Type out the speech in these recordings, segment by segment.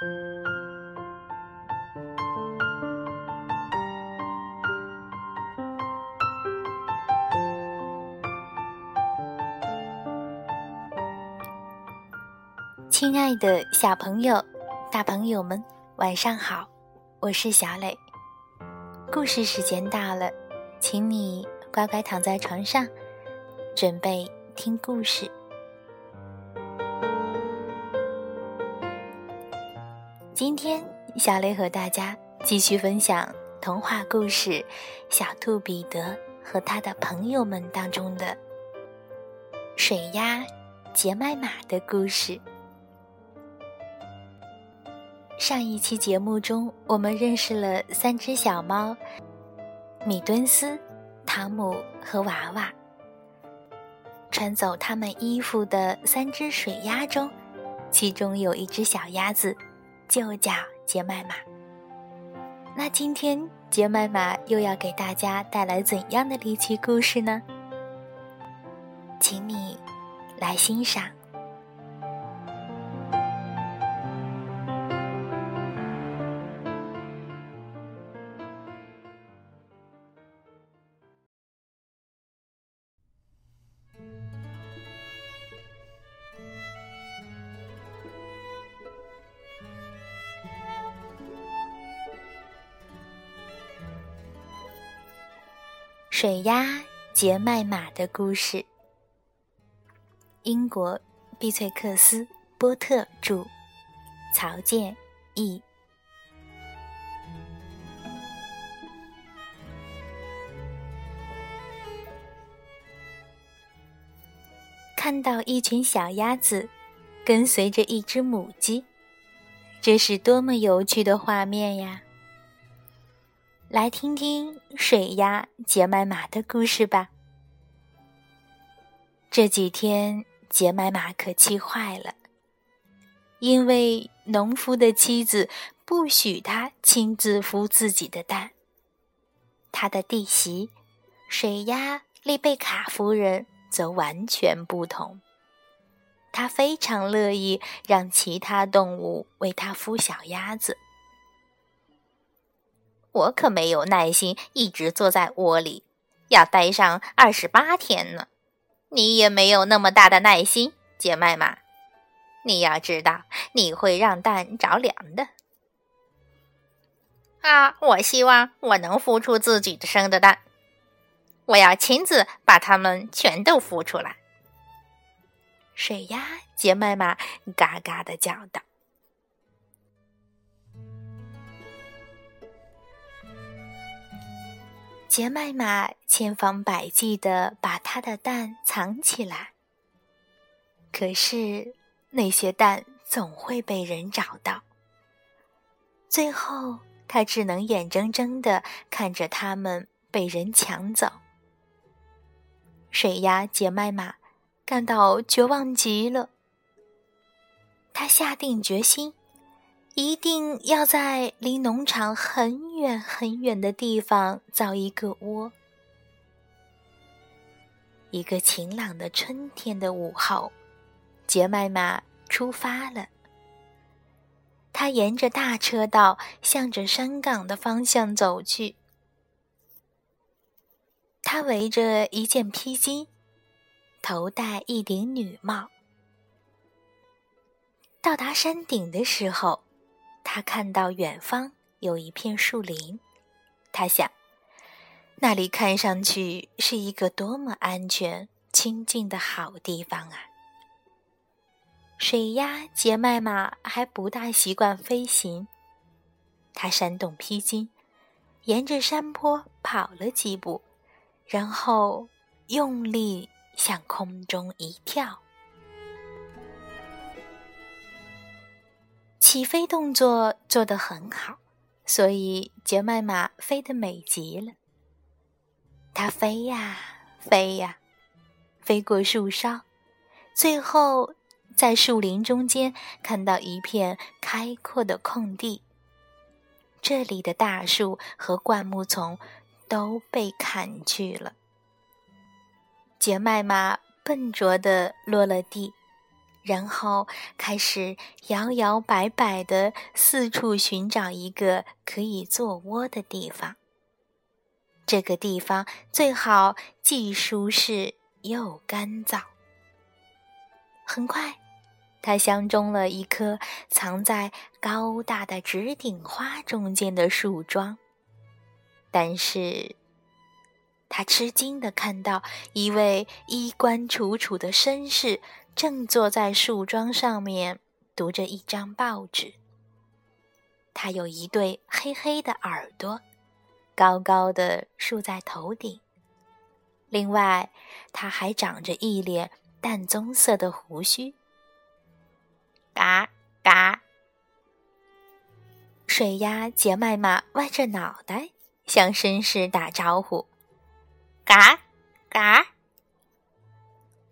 亲爱的小朋友、大朋友们，晚上好！我是小磊。故事时间到了，请你乖乖躺在床上，准备听故事。今天，小雷和大家继续分享童话故事《小兔彼得和他的朋友们》当中的水鸭杰麦玛的故事。上一期节目中，我们认识了三只小猫：米敦斯、汤姆和娃娃。穿走他们衣服的三只水鸭中，其中有一只小鸭子，就叫杰麦玛。那今天杰麦玛又要给大家带来怎样的离奇故事呢？请你来欣赏。水鸭杰麦玛的故事。英国碧翠克斯波特著，曹健译。看到一群小鸭子跟随着一只母鸡，这是多么有趣的画面呀！来听听水鸭杰麦玛的故事吧。这几天，杰麦玛可气坏了，因为农夫的妻子不许他亲自孵自己的蛋。他的弟媳水鸭丽贝卡夫人则完全不同，她非常乐意让其他动物为她孵小鸭子。我可没有耐心一直坐在窝里，要待上二十八天呢。你也没有那么大的耐心，杰麦玛。你要知道，你会让蛋着凉的。啊，我希望我能孵出自己的生的蛋，我要亲自把它们全都孵出来。水鸭杰麦玛嘎嘎的叫道。杰麦玛千方百计的把他的蛋藏起来，可是那些蛋总会被人找到。最后，他只能眼睁睁的看着它们被人抢走。水鸭杰麦玛感到绝望极了，他下定决心。一定要在离农场很远很远的地方造一个窝。一个晴朗的春天的午后，杰麦玛出发了。他沿着大车道向着山岗的方向走去。他围着一件披巾，头戴一顶女帽。到达山顶的时候。他看到远方有一片树林，他想，那里看上去是一个多么安全、清静的好地方啊！水鸭杰麦玛还不大习惯飞行，他扇动披巾，沿着山坡跑了几步，然后用力向空中一跳。起飞动作做得很好，所以杰麦玛飞得美极了。它飞呀飞呀，飞过树梢，最后在树林中间看到一片开阔的空地。这里的大树和灌木丛都被砍去了。杰麦玛笨拙地落了地，然后开始摇摇摆摆的四处寻找一个可以做窝的地方。这个地方最好既舒适又干燥。很快，他相中了一棵藏在高大的直顶花中间的树桩，但是。他吃惊地看到一位衣冠楚楚的绅士正坐在树桩上面读着一张报纸。他有一对黑黑的耳朵，高高的竖在头顶。另外，他还长着一脸淡棕色的胡须。嘎嘎！水鸭杰麦玛歪着脑袋向绅士打招呼。嘎嘎！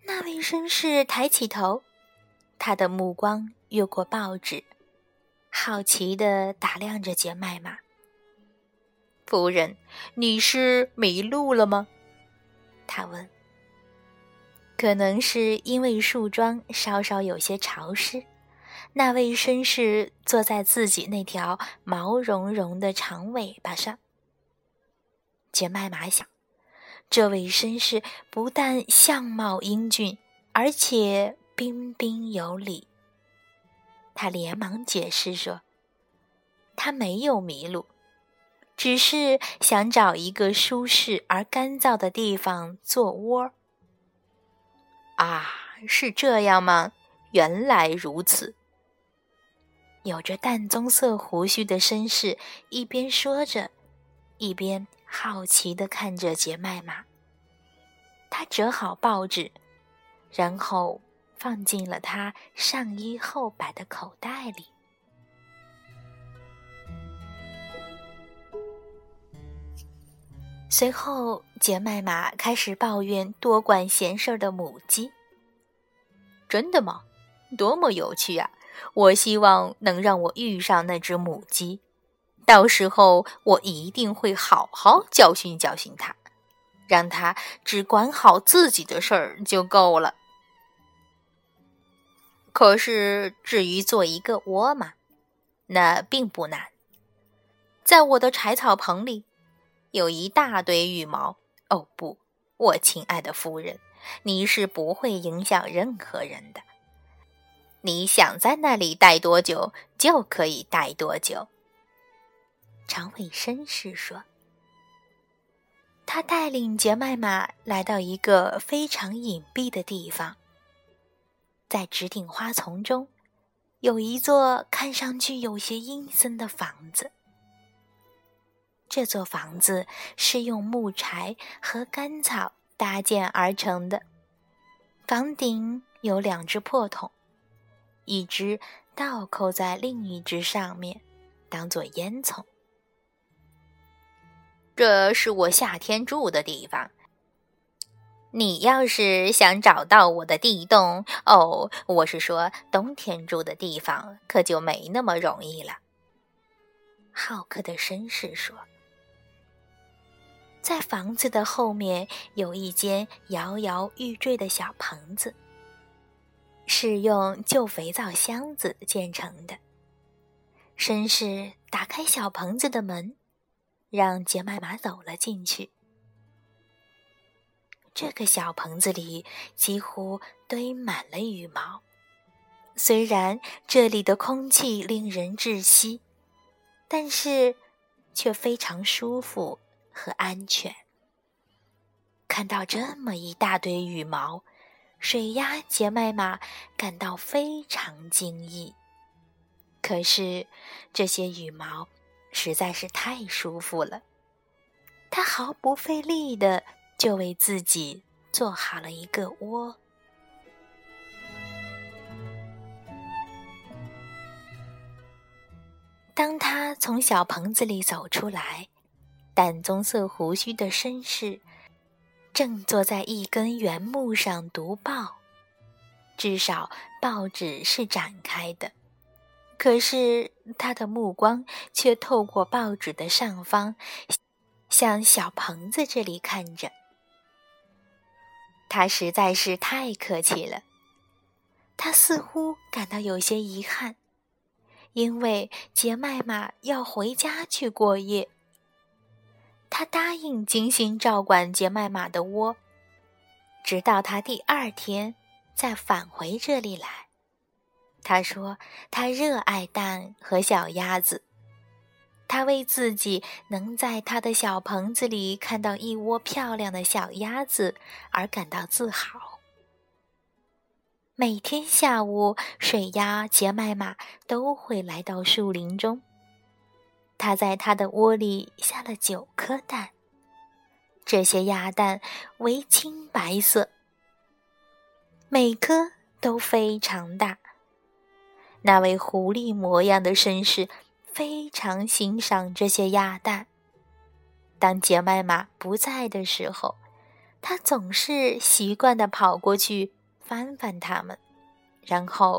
那位绅士抬起头，他的目光越过报纸，好奇地打量着杰麦玛。夫人，你是迷路了吗？他问。可能是因为树桩稍稍有些潮湿，那位绅士坐在自己那条毛茸茸的长尾巴上。杰麦玛想。这位绅士不但相貌英俊，而且彬彬有礼。他连忙解释说：“他没有迷路，只是想找一个舒适而干燥的地方做窝。”啊，是这样吗？原来如此。有着淡棕色胡须的绅士一边说着，一边。好奇地看着杰麦玛，他折好报纸，然后放进了他上衣后摆的口袋里。随后，杰麦玛开始抱怨多管闲事的母鸡。真的吗？多么有趣啊！我希望能让我遇上那只母鸡。到时候我一定会好好教训教训他，让他只管好自己的事儿就够了。可是至于做一个窝嘛，那并不难。在我的柴草棚里，有一大堆羽毛。哦不，我亲爱的夫人，你是不会影响任何人的。你想在那里待多久，就可以待多久。长尾绅士说：“他带领杰麦玛来到一个非常隐蔽的地方，在直顶花丛中，有一座看上去有些阴森的房子。这座房子是用木柴和干草搭建而成的，房顶有两只破桶，一只倒扣在另一只上面，当做烟囱。”这是我夏天住的地方。你要是想找到我的地洞，哦，我是说冬天住的地方，可就没那么容易了。好客的绅士说：“在房子的后面有一间摇摇欲坠的小棚子，是用旧肥皂箱子建成的。”绅士打开小棚子的门。让杰麦玛走了进去。这个小棚子里几乎堆满了羽毛，虽然这里的空气令人窒息，但是却非常舒服和安全。看到这么一大堆羽毛，水鸭杰麦玛感到非常惊异。可是这些羽毛。实在是太舒服了，他毫不费力的就为自己做好了一个窝。当他从小棚子里走出来，淡棕色胡须的绅士正坐在一根原木上读报，至少报纸是展开的。可是他的目光却透过报纸的上方，向小棚子这里看着。他实在是太客气了。他似乎感到有些遗憾，因为杰麦玛要回家去过夜。他答应精心照管杰麦玛的窝，直到他第二天再返回这里来。他说：“他热爱蛋和小鸭子，他为自己能在他的小棚子里看到一窝漂亮的小鸭子而感到自豪。”每天下午，水鸭杰麦玛都会来到树林中。他在他的窝里下了九颗蛋，这些鸭蛋为青白色，每颗都非常大。那位狐狸模样的绅士非常欣赏这些鸭蛋。当杰麦玛不在的时候，他总是习惯地跑过去。翻翻它们，然后